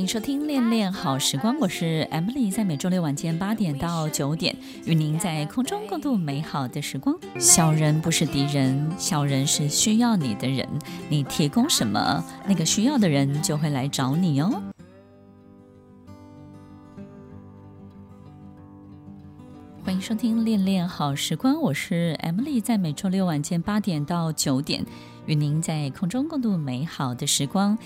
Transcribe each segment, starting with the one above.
欢迎收听《恋恋好时光》，我是 Emily，在每周六晚间八点到九点，与您在空中共度美好的时光。小人不是敌人，小人是需要你的人，你提供什么，那个需要的人就会来找你哦。欢迎收听《恋恋好时光》，我是 Emily，在每周六晚间八点到九点，与您在空中共度美好的时光。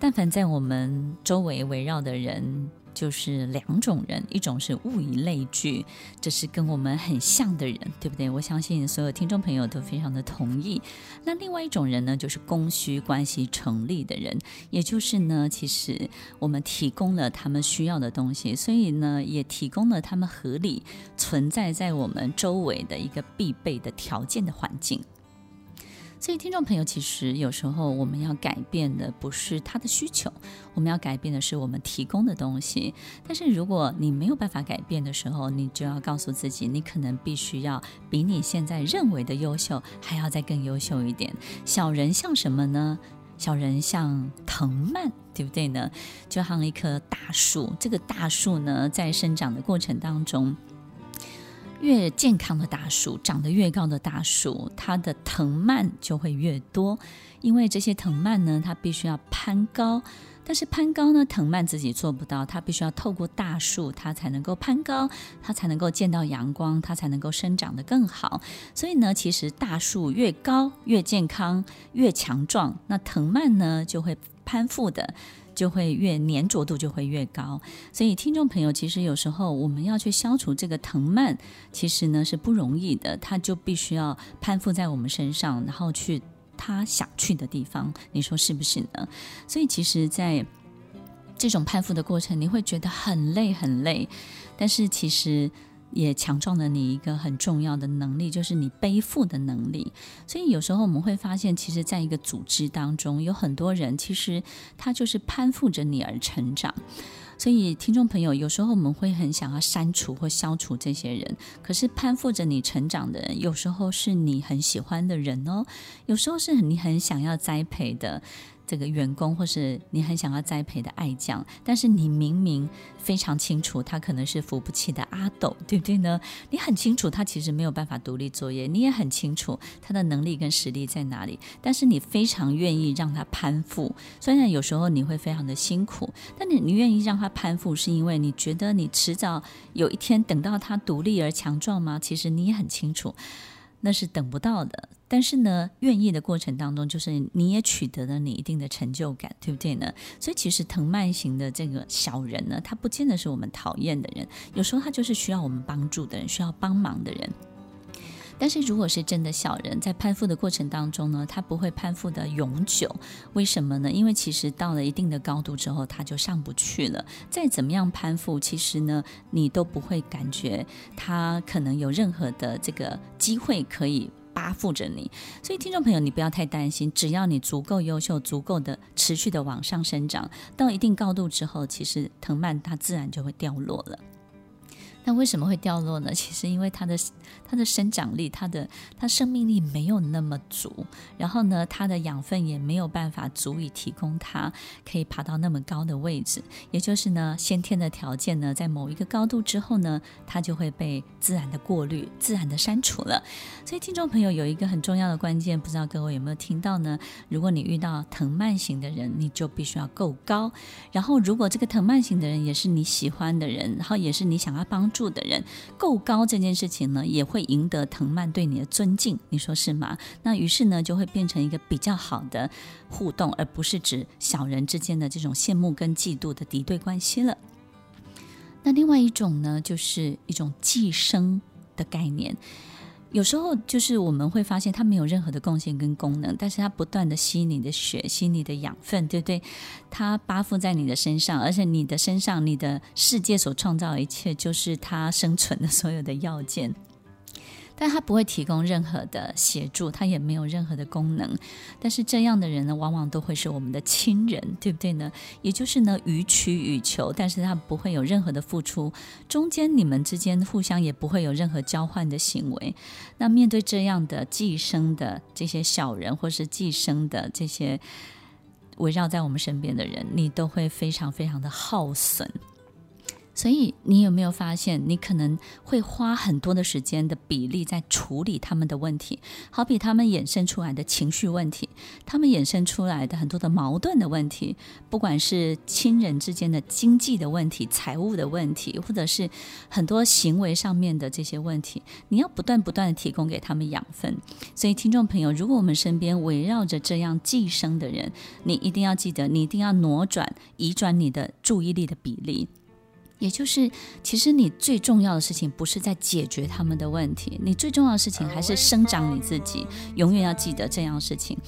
但凡在我们周围围绕的人，就是两种人，一种是物以类聚，这是跟我们很像的人，对不对？我相信所有听众朋友都非常的同意。那另外一种人呢，就是供需关系成立的人，也就是呢，其实我们提供了他们需要的东西，所以呢，也提供了他们合理存在在我们周围的一个必备的条件的环境。所以，听众朋友，其实有时候我们要改变的不是他的需求，我们要改变的是我们提供的东西。但是，如果你没有办法改变的时候，你就要告诉自己，你可能必须要比你现在认为的优秀还要再更优秀一点。小人像什么呢？小人像藤蔓，对不对呢？就像一棵大树，这个大树呢，在生长的过程当中。越健康的大树，长得越高的大树，它的藤蔓就会越多。因为这些藤蔓呢，它必须要攀高，但是攀高呢，藤蔓自己做不到，它必须要透过大树，它才能够攀高，它才能够见到阳光，它才能够生长得更好。所以呢，其实大树越高、越健康、越强壮，那藤蔓呢就会攀附的。就会越粘着度就会越高，所以听众朋友，其实有时候我们要去消除这个藤蔓，其实呢是不容易的，它就必须要攀附在我们身上，然后去他想去的地方，你说是不是呢？所以其实，在这种攀附的过程，你会觉得很累很累，但是其实。也强壮了你一个很重要的能力，就是你背负的能力。所以有时候我们会发现，其实在一个组织当中，有很多人其实他就是攀附着你而成长。所以听众朋友，有时候我们会很想要删除或消除这些人，可是攀附着你成长的人，有时候是你很喜欢的人哦，有时候是你很想要栽培的。这个员工，或是你很想要栽培的爱将，但是你明明非常清楚，他可能是扶不起的阿斗，对不对呢？你很清楚他其实没有办法独立作业，你也很清楚他的能力跟实力在哪里，但是你非常愿意让他攀附。虽然有时候你会非常的辛苦，但你你愿意让他攀附，是因为你觉得你迟早有一天等到他独立而强壮吗？其实你也很清楚。那是等不到的，但是呢，愿意的过程当中，就是你也取得了你一定的成就感，对不对呢？所以其实藤蔓型的这个小人呢，他不见得是我们讨厌的人，有时候他就是需要我们帮助的人，需要帮忙的人。但是如果是真的小人，在攀附的过程当中呢，他不会攀附的永久。为什么呢？因为其实到了一定的高度之后，他就上不去了。再怎么样攀附，其实呢，你都不会感觉他可能有任何的这个机会可以巴附着你。所以听众朋友，你不要太担心，只要你足够优秀，足够的持续的往上生长，到一定高度之后，其实藤蔓它自然就会掉落了。那为什么会掉落呢？其实因为它的它的生长力，它的它生命力没有那么足，然后呢，它的养分也没有办法足以提供它可以爬到那么高的位置。也就是呢，先天的条件呢，在某一个高度之后呢，它就会被自然的过滤、自然的删除了。所以，听众朋友有一个很重要的关键，不知道各位有没有听到呢？如果你遇到藤蔓型的人，你就必须要够高。然后，如果这个藤蔓型的人也是你喜欢的人，然后也是你想要帮住的人够高，这件事情呢，也会赢得藤蔓对你的尊敬，你说是吗？那于是呢，就会变成一个比较好的互动，而不是指小人之间的这种羡慕跟嫉妒的敌对关系了。那另外一种呢，就是一种寄生的概念。有时候就是我们会发现它没有任何的贡献跟功能，但是它不断的吸你的血，吸你的养分，对不对？它扒附在你的身上，而且你的身上，你的世界所创造一切，就是它生存的所有的要件。但他不会提供任何的协助，他也没有任何的功能。但是这样的人呢，往往都会是我们的亲人，对不对呢？也就是呢，予取予求，但是他不会有任何的付出，中间你们之间互相也不会有任何交换的行为。那面对这样的寄生的这些小人，或是寄生的这些围绕在我们身边的人，你都会非常非常的耗损。所以，你有没有发现，你可能会花很多的时间的比例在处理他们的问题？好比他们衍生出来的情绪问题，他们衍生出来的很多的矛盾的问题，不管是亲人之间的经济的问题、财务的问题，或者是很多行为上面的这些问题，你要不断不断的提供给他们养分。所以，听众朋友，如果我们身边围绕着这样寄生的人，你一定要记得，你一定要挪转、移转你的注意力的比例。也就是，其实你最重要的事情不是在解决他们的问题，你最重要的事情还是生长你自己。永远要记得这样的事情。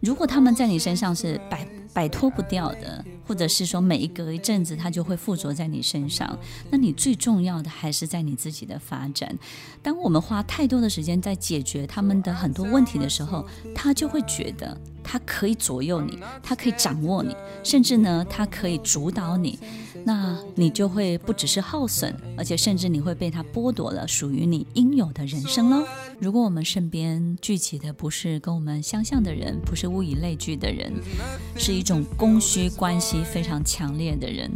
如果他们在你身上是摆摆脱不掉的，或者是说每一隔一阵子他就会附着在你身上，那你最重要的还是在你自己的发展。当我们花太多的时间在解决他们的很多问题的时候，他就会觉得他可以左右你，他可以掌握你，甚至呢，他可以主导你。那你就会不只是耗损，而且甚至你会被它剥夺了属于你应有的人生喽。如果我们身边聚集的不是跟我们相像的人，不是物以类聚的人，是一种供需关系非常强烈的人，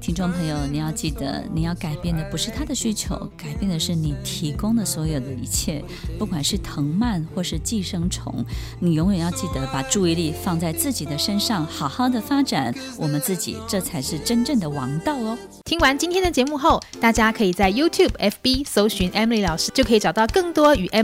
听众朋友，你要记得，你要改变的不是他的需求，改变的是你提供的所有的一切，不管是藤蔓或是寄生虫，你永远要记得把注意力放在自己的身上，好好的发展我们自己，这才是真正的王。道哦！听完今天的节目后，大家可以在 YouTube、FB 搜寻 Emily 老师，就可以找到更多与 Em